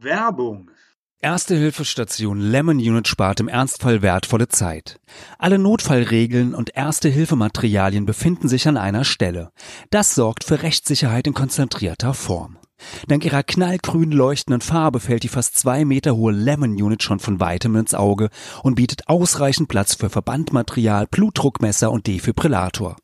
Werbung. Erste Hilfestation Lemon Unit spart im Ernstfall wertvolle Zeit. Alle Notfallregeln und Erste-Hilfematerialien befinden sich an einer Stelle. Das sorgt für Rechtssicherheit in konzentrierter Form. Dank ihrer knallgrün leuchtenden Farbe fällt die fast zwei Meter hohe Lemon Unit schon von weitem ins Auge und bietet ausreichend Platz für Verbandmaterial, Blutdruckmesser und Defibrillator.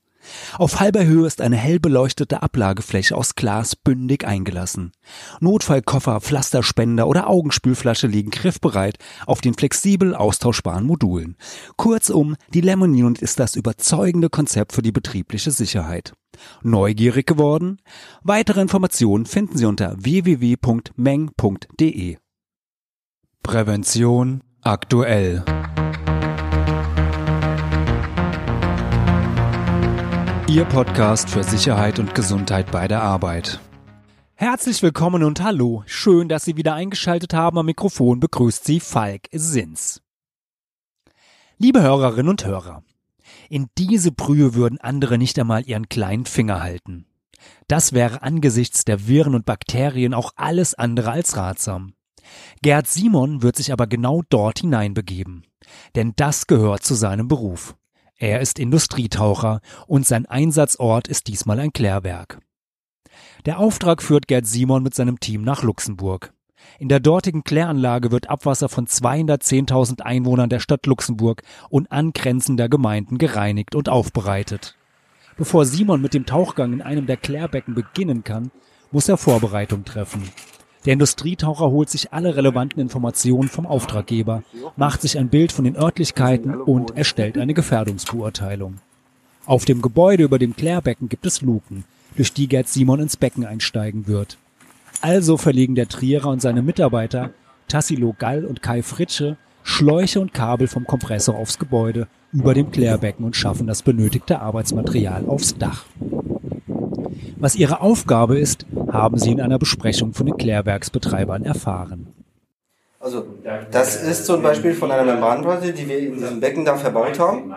Auf halber Höhe ist eine hell beleuchtete Ablagefläche aus Glas bündig eingelassen. Notfallkoffer, Pflasterspender oder Augenspülflasche liegen griffbereit auf den flexibel austauschbaren Modulen. Kurzum, die Lemon Unit ist das überzeugende Konzept für die betriebliche Sicherheit. Neugierig geworden? Weitere Informationen finden Sie unter www.meng.de. Prävention aktuell. Ihr Podcast für Sicherheit und Gesundheit bei der Arbeit. Herzlich willkommen und hallo. Schön, dass Sie wieder eingeschaltet haben. Am Mikrofon begrüßt Sie Falk Sins. Liebe Hörerinnen und Hörer, in diese Brühe würden andere nicht einmal ihren kleinen Finger halten. Das wäre angesichts der Viren und Bakterien auch alles andere als ratsam. Gerd Simon wird sich aber genau dort hineinbegeben. Denn das gehört zu seinem Beruf. Er ist Industrietaucher und sein Einsatzort ist diesmal ein Klärwerk. Der Auftrag führt Gerd Simon mit seinem Team nach Luxemburg. In der dortigen Kläranlage wird Abwasser von 210.000 Einwohnern der Stadt Luxemburg und angrenzender Gemeinden gereinigt und aufbereitet. Bevor Simon mit dem Tauchgang in einem der Klärbecken beginnen kann, muss er Vorbereitung treffen. Der Industrietaucher holt sich alle relevanten Informationen vom Auftraggeber, macht sich ein Bild von den Örtlichkeiten und erstellt eine Gefährdungsbeurteilung. Auf dem Gebäude über dem Klärbecken gibt es Luken, durch die Gerd Simon ins Becken einsteigen wird. Also verlegen der Trierer und seine Mitarbeiter, Tassilo Gall und Kai Fritsche, Schläuche und Kabel vom Kompressor aufs Gebäude über dem Klärbecken und schaffen das benötigte Arbeitsmaterial aufs Dach. Was ihre Aufgabe ist, haben sie in einer Besprechung von den Klärwerksbetreibern erfahren. Also das ist zum Beispiel von einer Membranplatte, die wir in diesem Becken da verbaut haben.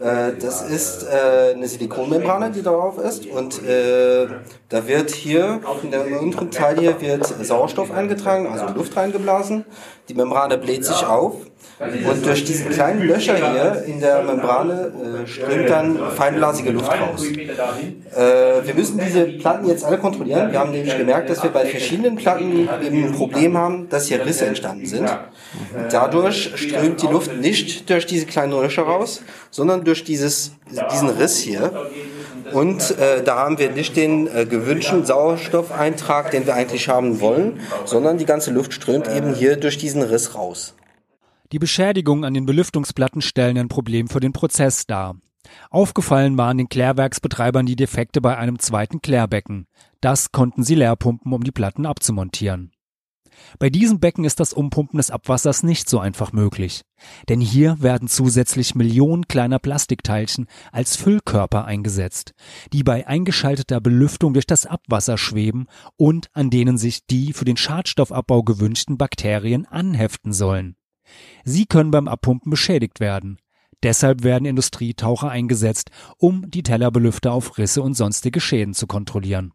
Äh, das ist äh, eine Silikonmembrane, die darauf ist und äh, da wird hier in der unteren Teil hier wird Sauerstoff eingetragen, also Luft reingeblasen. Die Membrane bläht sich auf und durch diese kleinen Löcher hier in der Membrane äh, strömt dann feinblasige Luft raus. Äh, wir müssen diese Platten jetzt alle kontrollieren. Wir haben nämlich gemerkt, dass wir bei verschiedenen Platten eben ein Problem haben, dass hier Risse entstanden sind. Dadurch strömt die Luft nicht durch diese kleinen Löcher raus, sondern durch dieses, diesen Riss hier. Und äh, da haben wir nicht den äh, gewünschten Sauerstoffeintrag, den wir eigentlich haben wollen, sondern die ganze Luft strömt eben hier durch diesen Riss raus. Die Beschädigungen an den Belüftungsplatten stellen ein Problem für den Prozess dar. Aufgefallen waren den Klärwerksbetreibern die Defekte bei einem zweiten Klärbecken. Das konnten sie leerpumpen, um die Platten abzumontieren. Bei diesem Becken ist das Umpumpen des Abwassers nicht so einfach möglich. Denn hier werden zusätzlich Millionen kleiner Plastikteilchen als Füllkörper eingesetzt, die bei eingeschalteter Belüftung durch das Abwasser schweben und an denen sich die für den Schadstoffabbau gewünschten Bakterien anheften sollen. Sie können beim Abpumpen beschädigt werden. Deshalb werden Industrietaucher eingesetzt, um die Tellerbelüfter auf Risse und sonstige Schäden zu kontrollieren.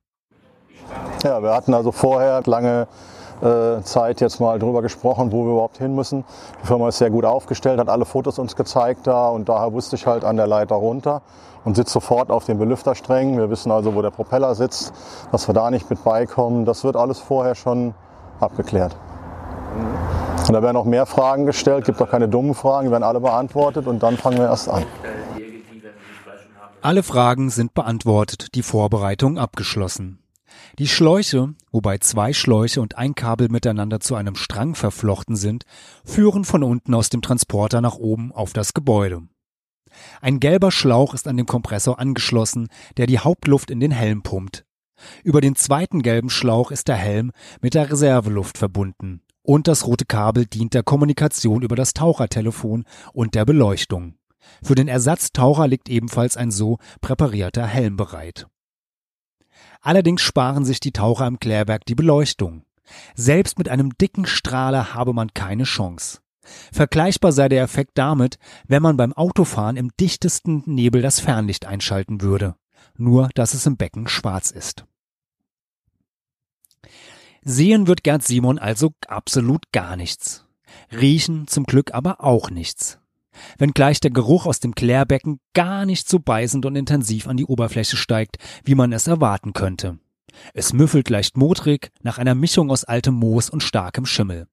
Ja, wir hatten also vorher lange äh, Zeit jetzt mal drüber gesprochen, wo wir überhaupt hin müssen. Die Firma ist sehr gut aufgestellt, hat alle Fotos uns gezeigt da und daher wusste ich halt an der Leiter runter und sitze sofort auf den Belüftersträngen. Wir wissen also, wo der Propeller sitzt, dass wir da nicht mit beikommen. Das wird alles vorher schon abgeklärt. Und da werden auch mehr Fragen gestellt, gibt auch keine dummen Fragen, die werden alle beantwortet und dann fangen wir erst an. Alle Fragen sind beantwortet, die Vorbereitung abgeschlossen. Die Schläuche, wobei zwei Schläuche und ein Kabel miteinander zu einem Strang verflochten sind, führen von unten aus dem Transporter nach oben auf das Gebäude. Ein gelber Schlauch ist an dem Kompressor angeschlossen, der die Hauptluft in den Helm pumpt. Über den zweiten gelben Schlauch ist der Helm mit der Reserveluft verbunden und das rote Kabel dient der Kommunikation über das Tauchertelefon und der Beleuchtung. Für den Ersatztaucher liegt ebenfalls ein so präparierter Helm bereit. Allerdings sparen sich die Taucher im Klärwerk die Beleuchtung. Selbst mit einem dicken Strahler habe man keine Chance. Vergleichbar sei der Effekt damit, wenn man beim Autofahren im dichtesten Nebel das Fernlicht einschalten würde, nur dass es im Becken schwarz ist. Sehen wird Gerd Simon also absolut gar nichts. Riechen zum Glück aber auch nichts. Wenngleich der Geruch aus dem Klärbecken gar nicht so beißend und intensiv an die Oberfläche steigt, wie man es erwarten könnte. Es müffelt leicht modrig nach einer Mischung aus altem Moos und starkem Schimmel.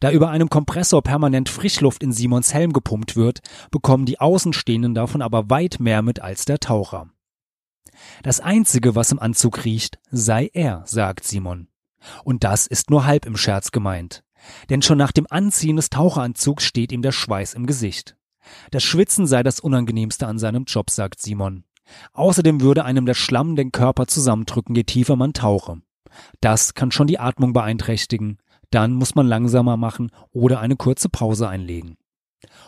Da über einem Kompressor permanent Frischluft in Simons Helm gepumpt wird, bekommen die Außenstehenden davon aber weit mehr mit als der Taucher. Das Einzige, was im Anzug riecht, sei er, sagt Simon. Und das ist nur halb im Scherz gemeint. Denn schon nach dem Anziehen des Taucheranzugs steht ihm der Schweiß im Gesicht. Das Schwitzen sei das Unangenehmste an seinem Job, sagt Simon. Außerdem würde einem der Schlamm den Körper zusammendrücken, je tiefer man tauche. Das kann schon die Atmung beeinträchtigen. Dann muss man langsamer machen oder eine kurze Pause einlegen.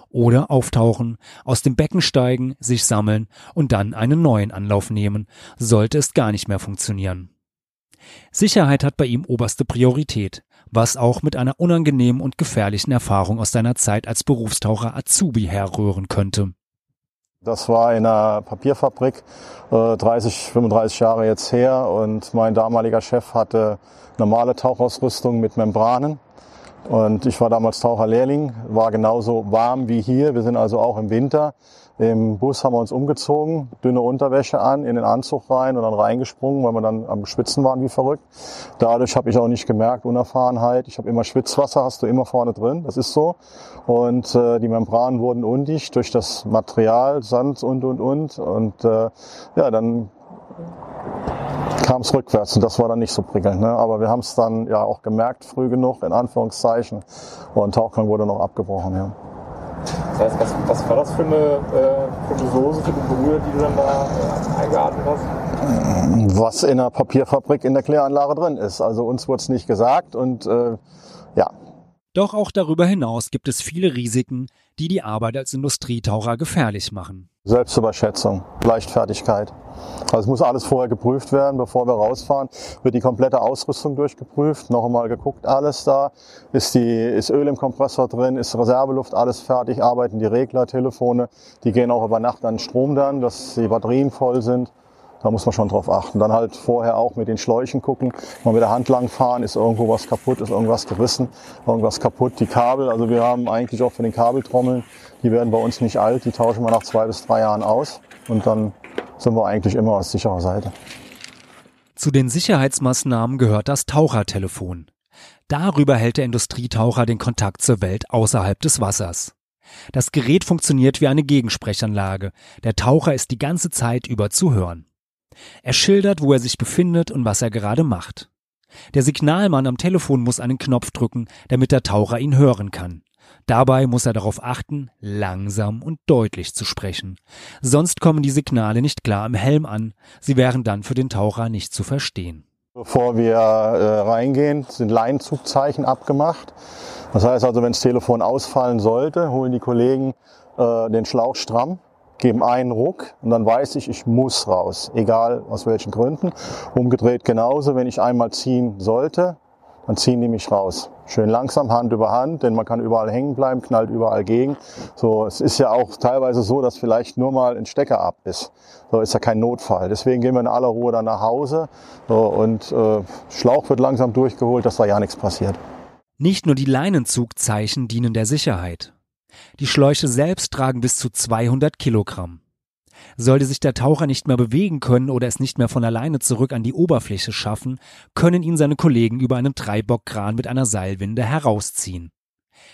Oder auftauchen, aus dem Becken steigen, sich sammeln und dann einen neuen Anlauf nehmen, sollte es gar nicht mehr funktionieren. Sicherheit hat bei ihm oberste Priorität, was auch mit einer unangenehmen und gefährlichen Erfahrung aus seiner Zeit als Berufstaucher Azubi herrühren könnte. Das war in einer Papierfabrik, 30, äh, 35 Jahre jetzt her und mein damaliger Chef hatte normale Tauchausrüstung mit Membranen und ich war damals Taucherlehrling, war genauso warm wie hier. Wir sind also auch im Winter. Im Bus haben wir uns umgezogen, dünne Unterwäsche an, in den Anzug rein und dann reingesprungen, weil wir dann am Schwitzen waren wie verrückt. Dadurch habe ich auch nicht gemerkt, Unerfahrenheit. Ich habe immer Schwitzwasser, hast du immer vorne drin, das ist so. Und äh, die Membranen wurden undicht durch das Material, Sand und, und, und. Und äh, ja, dann kam es rückwärts und das war dann nicht so prickelnd. Ne? Aber wir haben es dann ja auch gemerkt, früh genug, in Anführungszeichen. Und Tauchgang wurde noch abgebrochen. Ja. Das heißt, was, was war das für eine, äh, für eine Soße, für die Brühe, die du dann da äh, eingeatmet hast? Was in der Papierfabrik in der Kläranlage drin ist. Also uns wurde es nicht gesagt und äh, ja. Doch auch darüber hinaus gibt es viele Risiken, die die Arbeit als Industrietaucher gefährlich machen. Selbstüberschätzung, Leichtfertigkeit. Also es muss alles vorher geprüft werden, bevor wir rausfahren. Wird die komplette Ausrüstung durchgeprüft, noch einmal geguckt, alles da. Ist, die, ist Öl im Kompressor drin, ist Reserveluft, alles fertig, arbeiten die Regler, Telefone. Die gehen auch über Nacht an Strom dann, dass die Batterien voll sind. Da muss man schon drauf achten. Dann halt vorher auch mit den Schläuchen gucken, mal mit der Hand lang fahren, ist irgendwo was kaputt, ist irgendwas gerissen, irgendwas kaputt. Die Kabel, also wir haben eigentlich auch für den Kabeltrommeln, die werden bei uns nicht alt, die tauschen wir nach zwei bis drei Jahren aus und dann sind wir eigentlich immer aus sicherer Seite. Zu den Sicherheitsmaßnahmen gehört das Tauchertelefon. Darüber hält der Industrietaucher den Kontakt zur Welt außerhalb des Wassers. Das Gerät funktioniert wie eine Gegensprechanlage. Der Taucher ist die ganze Zeit über zu hören. Er schildert, wo er sich befindet und was er gerade macht. Der Signalmann am Telefon muss einen Knopf drücken, damit der Taucher ihn hören kann. Dabei muss er darauf achten, langsam und deutlich zu sprechen. Sonst kommen die Signale nicht klar im Helm an. Sie wären dann für den Taucher nicht zu verstehen. Bevor wir äh, reingehen, sind Leinzugzeichen abgemacht. Das heißt also, wenn das Telefon ausfallen sollte, holen die Kollegen äh, den Schlauch stramm geben einen Ruck und dann weiß ich, ich muss raus, egal aus welchen Gründen. Umgedreht genauso, wenn ich einmal ziehen sollte, dann ziehen die mich raus. Schön langsam, Hand über Hand, denn man kann überall hängen bleiben, knallt überall gegen. So, es ist ja auch teilweise so, dass vielleicht nur mal ein Stecker ab ist. So ist ja kein Notfall. Deswegen gehen wir in aller Ruhe dann nach Hause so, und äh, Schlauch wird langsam durchgeholt, dass da ja nichts passiert. Nicht nur die Leinenzugzeichen dienen der Sicherheit. Die Schläuche selbst tragen bis zu 200 Kilogramm. Sollte sich der Taucher nicht mehr bewegen können oder es nicht mehr von alleine zurück an die Oberfläche schaffen, können ihn seine Kollegen über einen Dreibockkran mit einer Seilwinde herausziehen.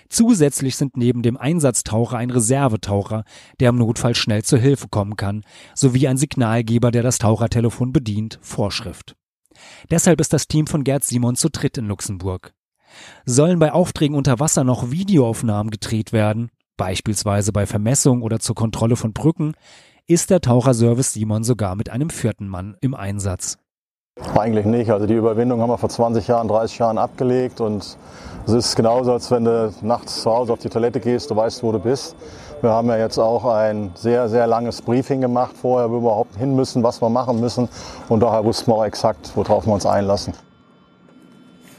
Zusätzlich sind neben dem Einsatztaucher ein Reservetaucher, der im Notfall schnell zur Hilfe kommen kann, sowie ein Signalgeber, der das Tauchertelefon bedient, Vorschrift. Deshalb ist das Team von Gerd Simon zu dritt in Luxemburg. Sollen bei Aufträgen unter Wasser noch Videoaufnahmen gedreht werden, beispielsweise bei Vermessung oder zur Kontrolle von Brücken, ist der Taucherservice Simon sogar mit einem vierten Mann im Einsatz. Eigentlich nicht. Also die Überwindung haben wir vor 20 Jahren, 30 Jahren abgelegt und es ist genauso, als wenn du nachts zu Hause auf die Toilette gehst, du weißt, wo du bist. Wir haben ja jetzt auch ein sehr, sehr langes Briefing gemacht vorher, wo wir überhaupt hin müssen, was wir machen müssen und daher wussten wir auch exakt, worauf wir uns einlassen.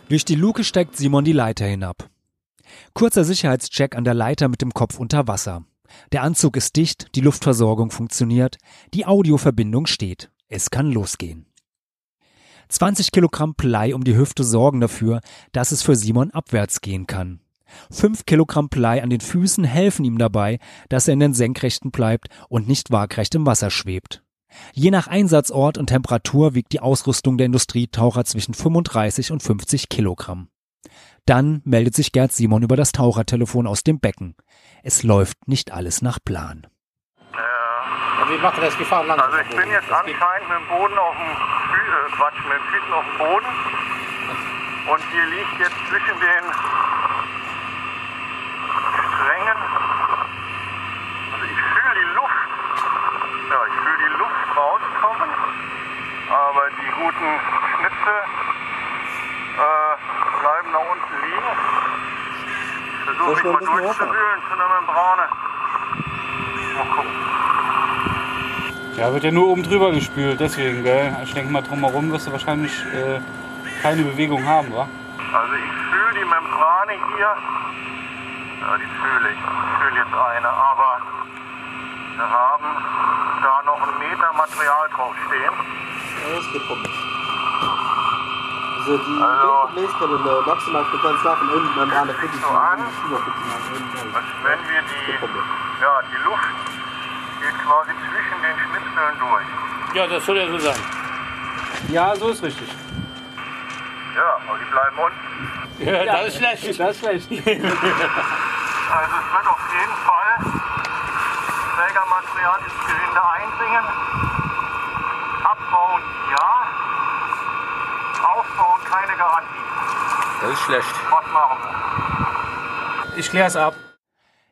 Durch die Luke steigt Simon die Leiter hinab. Kurzer Sicherheitscheck an der Leiter mit dem Kopf unter Wasser. Der Anzug ist dicht, die Luftversorgung funktioniert, die Audioverbindung steht. Es kann losgehen. 20 Kilogramm Blei um die Hüfte sorgen dafür, dass es für Simon abwärts gehen kann. 5 Kilogramm Blei an den Füßen helfen ihm dabei, dass er in den Senkrechten bleibt und nicht waagrecht im Wasser schwebt. Je nach Einsatzort und Temperatur wiegt die Ausrüstung der Industrietaucher zwischen 35 und 50 Kilogramm. Dann meldet sich Gerd Simon über das Tauchertelefon aus dem Becken. Es läuft nicht alles nach Plan. Ja. Wie macht das? Wie fahren lang? Also ich bin jetzt anscheinend mit dem Boden auf dem Fü äh, Quatsch, mit den Füßen auf dem Boden. Und hier liegt jetzt zwischen den Strängen. Also ich fühle die Luft. Ja, ich fühle die Luft rauskommen. Aber die guten Schnitze äh, bleiben da unten liegen. Versuche mich mal durchzuwühlen zu einer Membrane. Mal gucken. Ja, wird ja nur oben drüber gespült, deswegen, gell? Ich denke mal, drumherum wirst du wahrscheinlich äh, keine Bewegung haben, wa? Also ich fühle die Membrane hier. Ja, die fühle ich. Ich fühle jetzt eine, aber wir haben da noch ein Meter Material draufstehen. Ja, das geht vom Also die Also- Bläsbrille maximal Frequenz nach und unten Membrane für die So an. Als wenn wir die, ja, die Luft geht quasi zwischen den Schnitzeln durch. Ja, das soll ja so sein. Ja, so ist richtig. Ja, aber die bleiben unten. Ja, das ist schlecht. Das ist schlecht. Also es wird auf jeden Fall Trägermaterial ins Gelände eindringen. Keine Garantie. Das ist schlecht. Was machen wir? Ich klär's ab.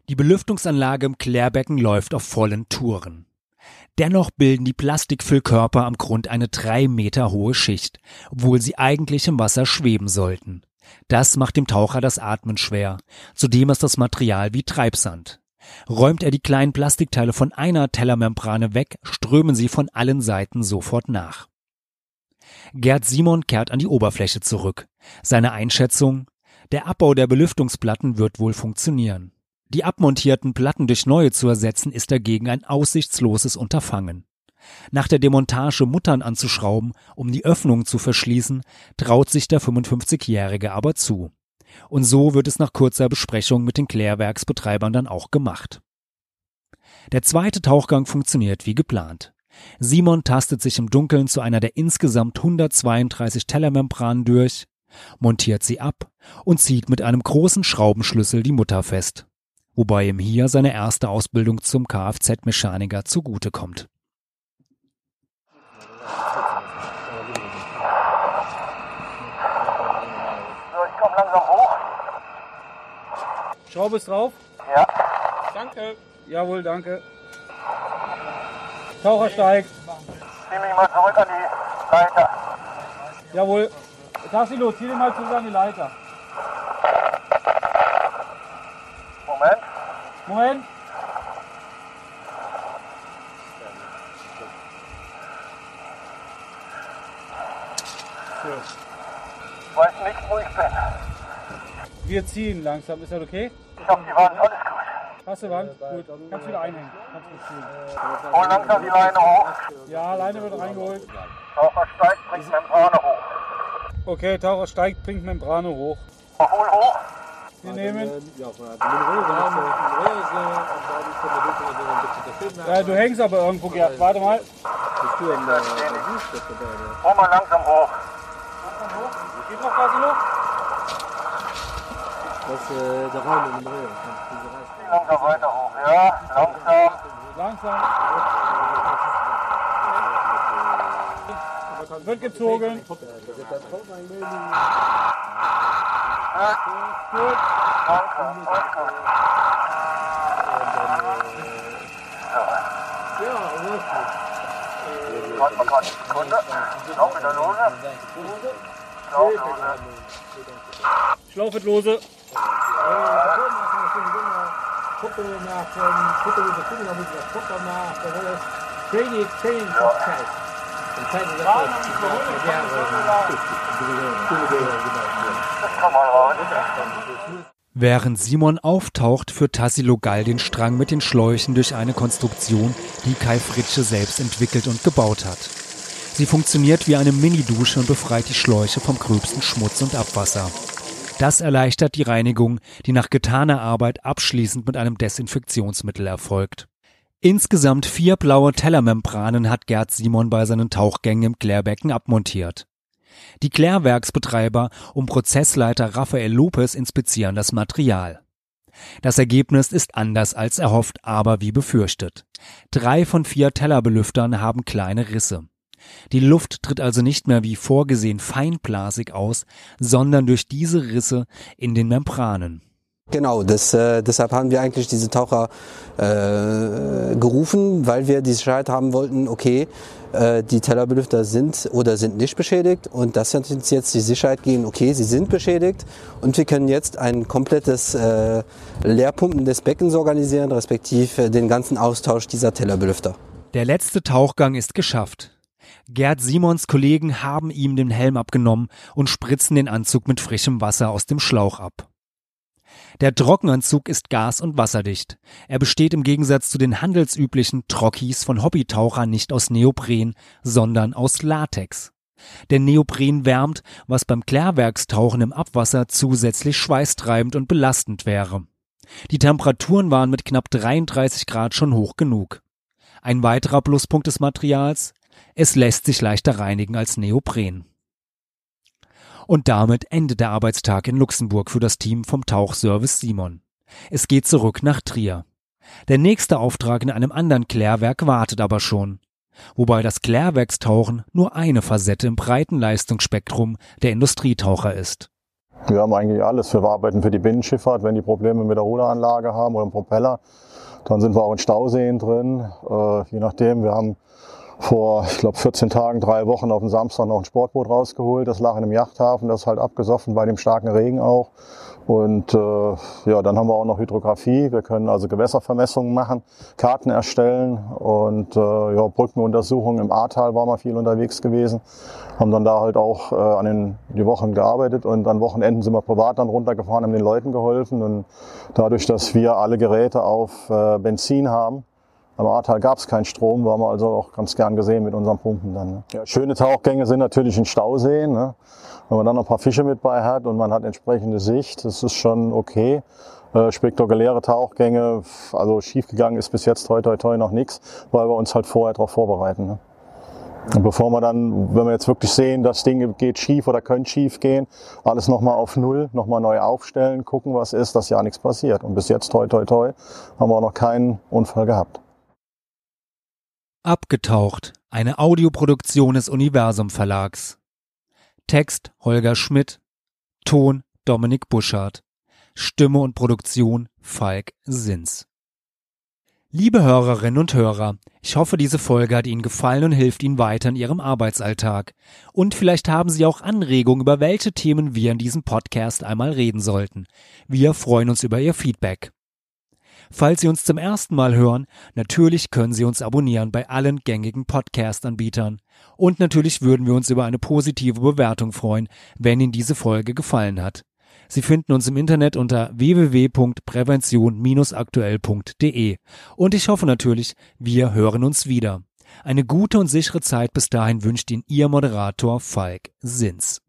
Die Belüftungsanlage im Klärbecken läuft auf vollen Touren. Dennoch bilden die Plastikfüllkörper am Grund eine drei Meter hohe Schicht, obwohl sie eigentlich im Wasser schweben sollten. Das macht dem Taucher das Atmen schwer. Zudem ist das Material wie Treibsand. Räumt er die kleinen Plastikteile von einer Tellermembrane weg, strömen sie von allen Seiten sofort nach. Gerd Simon kehrt an die Oberfläche zurück. Seine Einschätzung? Der Abbau der Belüftungsplatten wird wohl funktionieren. Die abmontierten Platten durch neue zu ersetzen, ist dagegen ein aussichtsloses Unterfangen. Nach der Demontage Muttern anzuschrauben, um die Öffnung zu verschließen, traut sich der 55-Jährige aber zu. Und so wird es nach kurzer Besprechung mit den Klärwerksbetreibern dann auch gemacht. Der zweite Tauchgang funktioniert wie geplant. Simon tastet sich im Dunkeln zu einer der insgesamt 132 Tellermembranen durch, montiert sie ab und zieht mit einem großen Schraubenschlüssel die Mutter fest, wobei ihm hier seine erste Ausbildung zum Kfz-Mechaniker zugutekommt. So, ich komme langsam hoch. Schraube ist drauf. Ja. Danke. Jawohl, danke. Taucher steigt. Zieh mich mal zurück an die Leiter. Jawohl. Tassilo, zieh den mal zurück an die Leiter. Moment. Moment. Ich weiß nicht, wo ich bin. Wir ziehen langsam. Ist das okay? Ich hab die Wand, alles gut. Hast du Wand? Gut. Kannst wieder einhängen. Kannst du ziehen. Hol langsam die Leine hoch. Ja, Leine wird reingeholt. Taucher steigt, bringt Membrane hoch. Okay, Taucher steigt, bringt Membrane hoch. Hol hoch. Wir nehmen. Ja, du hängst aber irgendwo, Gerd. Warte mal. Hol mal langsam hoch. Geht noch Tassilo? Zieh langsam weiter hoch. Ja, langsam. Langsam. Wird gezogen. Gut. Danke, danke. Warte mal gerade eine Sekunde. Schlauch wieder lose. Schlauch lose. Schlauch wird lose. Komm mal raus. Während Simon auftaucht, führt Tassilo Gall den Strang mit den Schläuchen durch eine Konstruktion, die Kai Fritsche selbst entwickelt und gebaut hat. Sie funktioniert wie eine Mini-Dusche und befreit die Schläuche vom gröbsten Schmutz und Abwasser. Das erleichtert die Reinigung, die nach getaner Arbeit abschließend mit einem Desinfektionsmittel erfolgt. Insgesamt vier blaue Tellermembranen hat Gerd Simon bei seinen Tauchgängen im Klärbecken abmontiert. Die Klärwerksbetreiber um Prozessleiter Rafael Lopez inspizieren das Material. Das Ergebnis ist anders als erhofft, aber wie befürchtet. Drei von vier Tellerbelüftern haben kleine Risse. Die Luft tritt also nicht mehr wie vorgesehen feinblasig aus, sondern durch diese Risse in den Membranen. Genau, das, äh, deshalb haben wir eigentlich diese Taucher äh, gerufen, weil wir die Sicherheit haben wollten, okay, äh, die Tellerbelüfter sind oder sind nicht beschädigt und das hat uns jetzt die Sicherheit gegeben, okay, sie sind beschädigt und wir können jetzt ein komplettes äh, Leerpumpen des Beckens organisieren, respektive den ganzen Austausch dieser Tellerbelüfter. Der letzte Tauchgang ist geschafft. Gerd Simons Kollegen haben ihm den Helm abgenommen und spritzen den Anzug mit frischem Wasser aus dem Schlauch ab. Der Trockenanzug ist gas- und wasserdicht. Er besteht im Gegensatz zu den handelsüblichen Trockis von Hobbytauchern nicht aus Neopren, sondern aus Latex. Denn Neopren wärmt, was beim Klärwerkstauchen im Abwasser zusätzlich schweißtreibend und belastend wäre. Die Temperaturen waren mit knapp 33 Grad schon hoch genug. Ein weiterer Pluspunkt des Materials, es lässt sich leichter reinigen als Neopren. Und damit endet der Arbeitstag in Luxemburg für das Team vom Tauchservice Simon. Es geht zurück nach Trier. Der nächste Auftrag in einem anderen Klärwerk wartet aber schon. Wobei das Klärwerkstauchen nur eine Facette im breiten Leistungsspektrum der Industrietaucher ist. Wir haben eigentlich alles. Wir arbeiten für die Binnenschifffahrt, wenn die Probleme mit der Ruderanlage haben oder dem Propeller. Dann sind wir auch in Stauseen drin. Äh, je nachdem, wir haben vor, ich glaube, 14 Tagen, drei Wochen auf dem Samstag noch ein Sportboot rausgeholt. Das lag in einem Yachthafen, das ist halt abgesoffen bei dem starken Regen auch. Und äh, ja, dann haben wir auch noch Hydrographie. Wir können also Gewässervermessungen machen, Karten erstellen und äh, ja, Brückenuntersuchungen im Ahrtal waren wir viel unterwegs gewesen. Haben dann da halt auch äh, an den die Wochen gearbeitet und an Wochenenden sind wir privat dann runtergefahren, haben den Leuten geholfen. Und dadurch, dass wir alle Geräte auf äh, Benzin haben, am Ahrtal gab es keinen Strom, waren wir also auch ganz gern gesehen mit unseren Pumpen dann. Ne? Ja, schöne Tauchgänge sind natürlich in Stauseen. Ne? Wenn man dann noch ein paar Fische mit bei hat und man hat entsprechende Sicht, das ist schon okay. Äh, spektakuläre Tauchgänge, also schiefgegangen ist bis jetzt toi toi toi noch nichts, weil wir uns halt vorher darauf vorbereiten. Ne? Und bevor wir dann, wenn wir jetzt wirklich sehen, das Ding geht schief oder könnte schief gehen, alles nochmal auf Null, nochmal neu aufstellen, gucken, was ist, dass ja nichts passiert. Und bis jetzt, toi, toi, toi, haben wir auch noch keinen Unfall gehabt. Abgetaucht, eine Audioproduktion des Universum Verlags. Text Holger Schmidt, Ton Dominik Buschardt, Stimme und Produktion Falk Sins. Liebe Hörerinnen und Hörer, ich hoffe, diese Folge hat Ihnen gefallen und hilft Ihnen weiter in Ihrem Arbeitsalltag. Und vielleicht haben Sie auch Anregungen, über welche Themen wir in diesem Podcast einmal reden sollten. Wir freuen uns über Ihr Feedback. Falls Sie uns zum ersten Mal hören, natürlich können Sie uns abonnieren bei allen gängigen Podcast-Anbietern. Und natürlich würden wir uns über eine positive Bewertung freuen, wenn Ihnen diese Folge gefallen hat. Sie finden uns im Internet unter www.prävention-aktuell.de. Und ich hoffe natürlich, wir hören uns wieder. Eine gute und sichere Zeit bis dahin wünscht Ihnen Ihr Moderator Falk Sins.